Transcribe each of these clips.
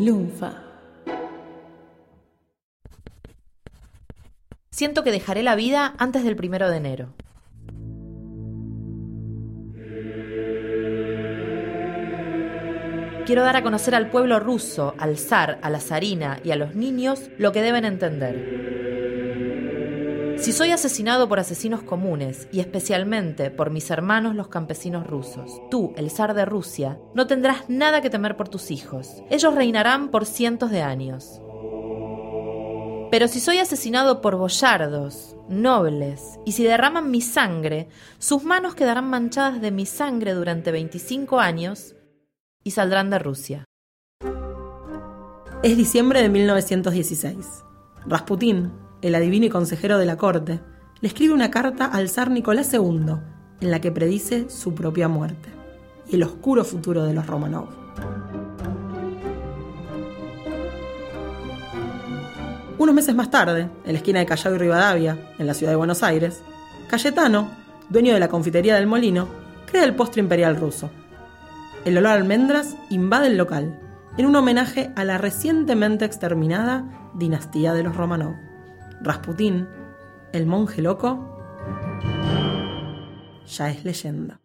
Lunfa. Siento que dejaré la vida antes del primero de enero. Quiero dar a conocer al pueblo ruso, al zar, a la zarina y a los niños lo que deben entender. Si soy asesinado por asesinos comunes, y especialmente por mis hermanos los campesinos rusos, tú, el zar de Rusia, no tendrás nada que temer por tus hijos. Ellos reinarán por cientos de años. Pero si soy asesinado por boyardos, nobles, y si derraman mi sangre, sus manos quedarán manchadas de mi sangre durante 25 años y saldrán de Rusia. Es diciembre de 1916. Rasputín, el adivino y consejero de la corte, le escribe una carta al zar Nicolás II en la que predice su propia muerte y el oscuro futuro de los Romanov. Unos meses más tarde, en la esquina de Callao y Rivadavia, en la ciudad de Buenos Aires, Cayetano, dueño de la confitería del Molino, crea el postre imperial ruso. El olor a almendras invade el local, en un homenaje a la recientemente exterminada dinastía de los Romanov. Rasputín, el monje loco, ya es leyenda.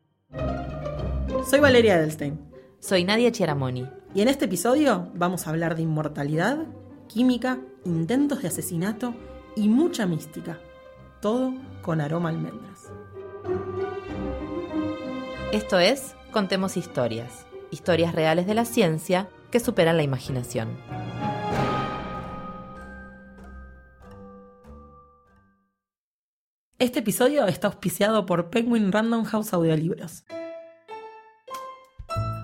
Soy Valeria Edelstein. Soy Nadia Chiaramoni. Y en este episodio vamos a hablar de inmortalidad, química, intentos de asesinato y mucha mística. Todo con aroma a almendras. Esto es Contemos Historias. Historias reales de la ciencia que superan la imaginación. Este episodio está auspiciado por Penguin Random House Audiolibros.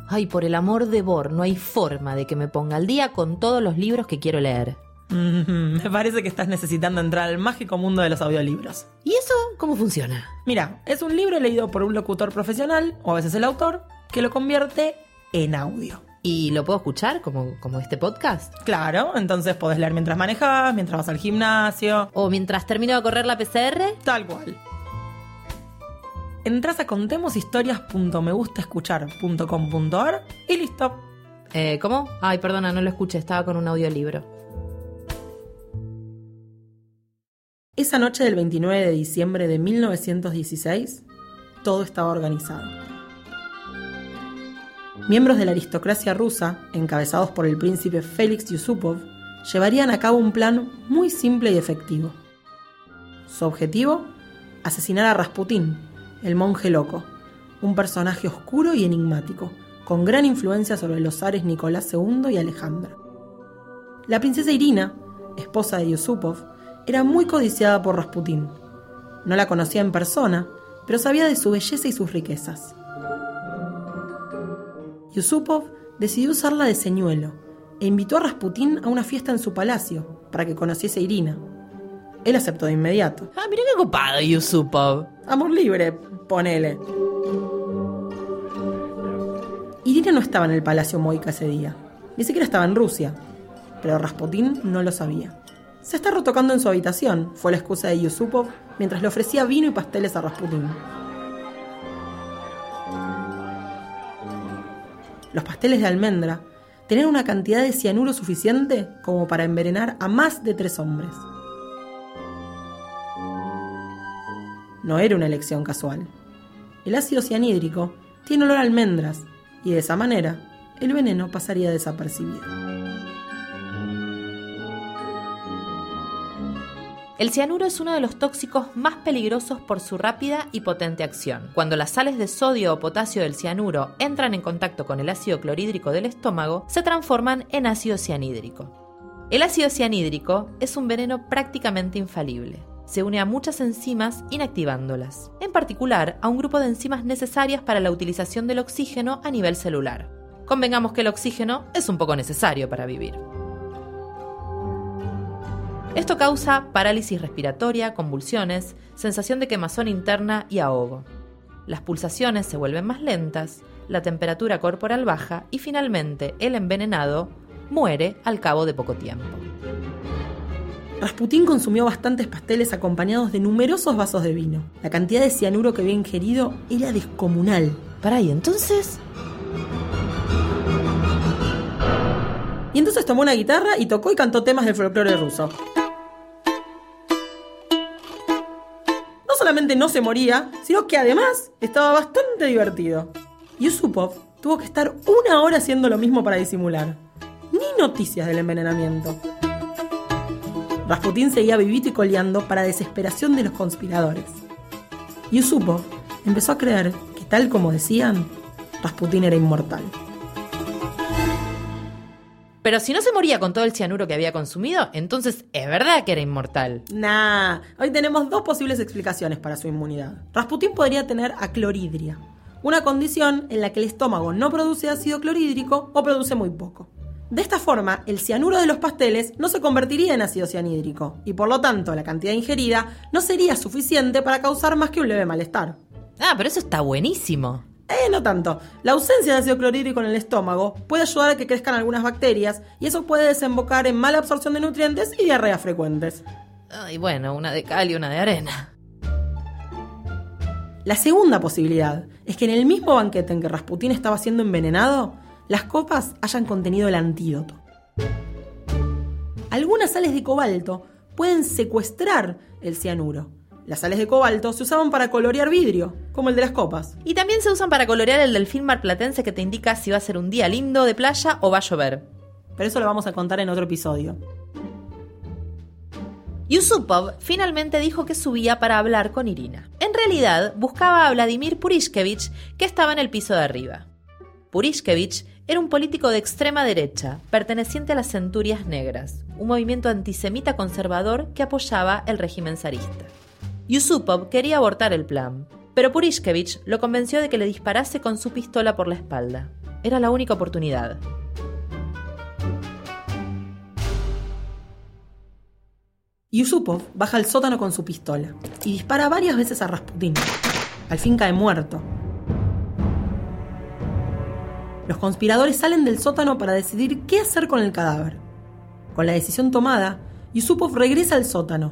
Ay, por el amor de Bor, no hay forma de que me ponga al día con todos los libros que quiero leer. Mm, me parece que estás necesitando entrar al mágico mundo de los audiolibros. ¿Y eso cómo funciona? Mira, es un libro leído por un locutor profesional, o a veces el autor, que lo convierte en audio. ¿Y lo puedo escuchar como, como este podcast? Claro, entonces podés leer mientras manejas, mientras vas al gimnasio. ¿O mientras termino de correr la PCR? Tal cual. Entras a contemoshistorias.megustaescuchar.com.ar y listo. Eh, ¿Cómo? Ay, perdona, no lo escuché, estaba con un audiolibro. Esa noche del 29 de diciembre de 1916, todo estaba organizado. Miembros de la aristocracia rusa, encabezados por el príncipe Félix Yusupov, llevarían a cabo un plan muy simple y efectivo. Su objetivo, asesinar a Rasputín, el monje loco, un personaje oscuro y enigmático, con gran influencia sobre los zares Nicolás II y Alejandra. La princesa Irina, esposa de Yusupov, era muy codiciada por Rasputín. No la conocía en persona, pero sabía de su belleza y sus riquezas. Yusupov decidió usarla de señuelo e invitó a Rasputín a una fiesta en su palacio para que conociese a Irina. Él aceptó de inmediato. Ah, mira qué copado, Yusupov. Amor libre, ponele. Irina no estaba en el palacio Moika ese día, ni siquiera estaba en Rusia, pero Rasputín no lo sabía. Se está retocando en su habitación, fue la excusa de Yusupov mientras le ofrecía vino y pasteles a Rasputín. Los pasteles de almendra tenían una cantidad de cianuro suficiente como para envenenar a más de tres hombres. No era una elección casual. El ácido cianhídrico tiene olor a almendras y de esa manera el veneno pasaría desapercibido. El cianuro es uno de los tóxicos más peligrosos por su rápida y potente acción. Cuando las sales de sodio o potasio del cianuro entran en contacto con el ácido clorhídrico del estómago, se transforman en ácido cianhídrico. El ácido cianhídrico es un veneno prácticamente infalible. Se une a muchas enzimas inactivándolas, en particular a un grupo de enzimas necesarias para la utilización del oxígeno a nivel celular. Convengamos que el oxígeno es un poco necesario para vivir. Esto causa parálisis respiratoria, convulsiones, sensación de quemazón interna y ahogo. Las pulsaciones se vuelven más lentas, la temperatura corporal baja y finalmente el envenenado muere al cabo de poco tiempo. Rasputín consumió bastantes pasteles acompañados de numerosos vasos de vino. La cantidad de cianuro que había ingerido era descomunal. Para ahí, entonces. Y entonces tomó una guitarra y tocó y cantó temas del folclore ruso. No se moría, sino que además estaba bastante divertido. Yusupov tuvo que estar una hora haciendo lo mismo para disimular. Ni noticias del envenenamiento. Rasputín seguía vivito y coleando para desesperación de los conspiradores. Yusupov empezó a creer que, tal como decían, Rasputín era inmortal. Pero si no se moría con todo el cianuro que había consumido, entonces es verdad que era inmortal. Nah, hoy tenemos dos posibles explicaciones para su inmunidad. Rasputín podría tener acloridria, una condición en la que el estómago no produce ácido clorhídrico o produce muy poco. De esta forma, el cianuro de los pasteles no se convertiría en ácido cianhídrico y por lo tanto la cantidad ingerida no sería suficiente para causar más que un leve malestar. Ah, pero eso está buenísimo. Eh, no tanto. La ausencia de ácido clorhídrico en el estómago puede ayudar a que crezcan algunas bacterias y eso puede desembocar en mala absorción de nutrientes y diarreas frecuentes. Y bueno, una de cal y una de arena. La segunda posibilidad es que en el mismo banquete en que Rasputín estaba siendo envenenado, las copas hayan contenido el antídoto. Algunas sales de cobalto pueden secuestrar el cianuro. Las sales de cobalto se usaban para colorear vidrio, como el de las copas. Y también se usan para colorear el delfín marplatense que te indica si va a ser un día lindo de playa o va a llover. Pero eso lo vamos a contar en otro episodio. Yusupov finalmente dijo que subía para hablar con Irina. En realidad, buscaba a Vladimir Purishkevich, que estaba en el piso de arriba. Purishkevich era un político de extrema derecha, perteneciente a las Centurias Negras, un movimiento antisemita conservador que apoyaba el régimen zarista. Yusupov quería abortar el plan, pero Purishkevich lo convenció de que le disparase con su pistola por la espalda. Era la única oportunidad. Yusupov baja al sótano con su pistola y dispara varias veces a Rasputín. Al fin cae muerto. Los conspiradores salen del sótano para decidir qué hacer con el cadáver. Con la decisión tomada, Yusupov regresa al sótano.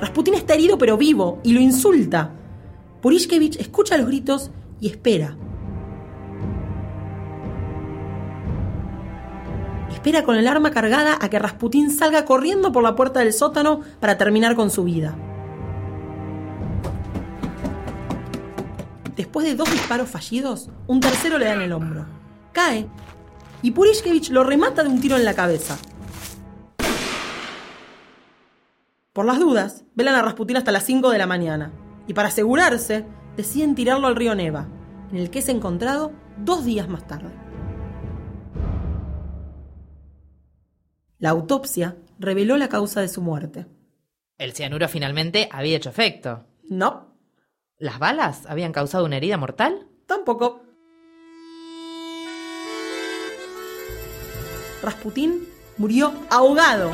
Rasputín está herido pero vivo y lo insulta. Purishkevich escucha los gritos y espera. espera con el arma cargada a que Rasputín salga corriendo por la puerta del sótano para terminar con su vida. Después de dos disparos fallidos, un tercero le da en el hombro. Cae y Purishkevich lo remata de un tiro en la cabeza. Por las dudas, velan a Rasputín hasta las 5 de la mañana y para asegurarse, deciden tirarlo al río Neva, en el que es encontrado dos días más tarde. La autopsia reveló la causa de su muerte. El cianuro finalmente había hecho efecto. No. ¿Las balas habían causado una herida mortal? Tampoco. Rasputín murió ahogado.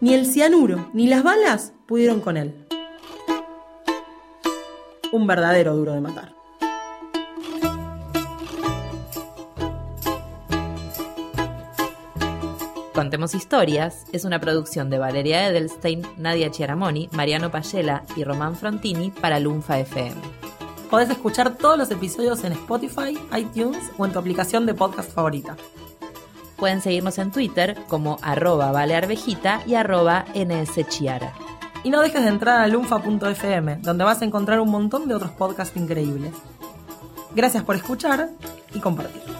Ni el cianuro ni las balas pudieron con él. Un verdadero duro de matar. Contemos Historias es una producción de Valeria Edelstein, Nadia Chiaramoni, Mariano Payela y Román Frontini para Lunfa FM. Podés escuchar todos los episodios en Spotify, iTunes o en tu aplicación de podcast favorita. Pueden seguirnos en Twitter como arroba valearvejita y arroba nschiara. Y no dejes de entrar a lunfa.fm, donde vas a encontrar un montón de otros podcasts increíbles. Gracias por escuchar y compartir.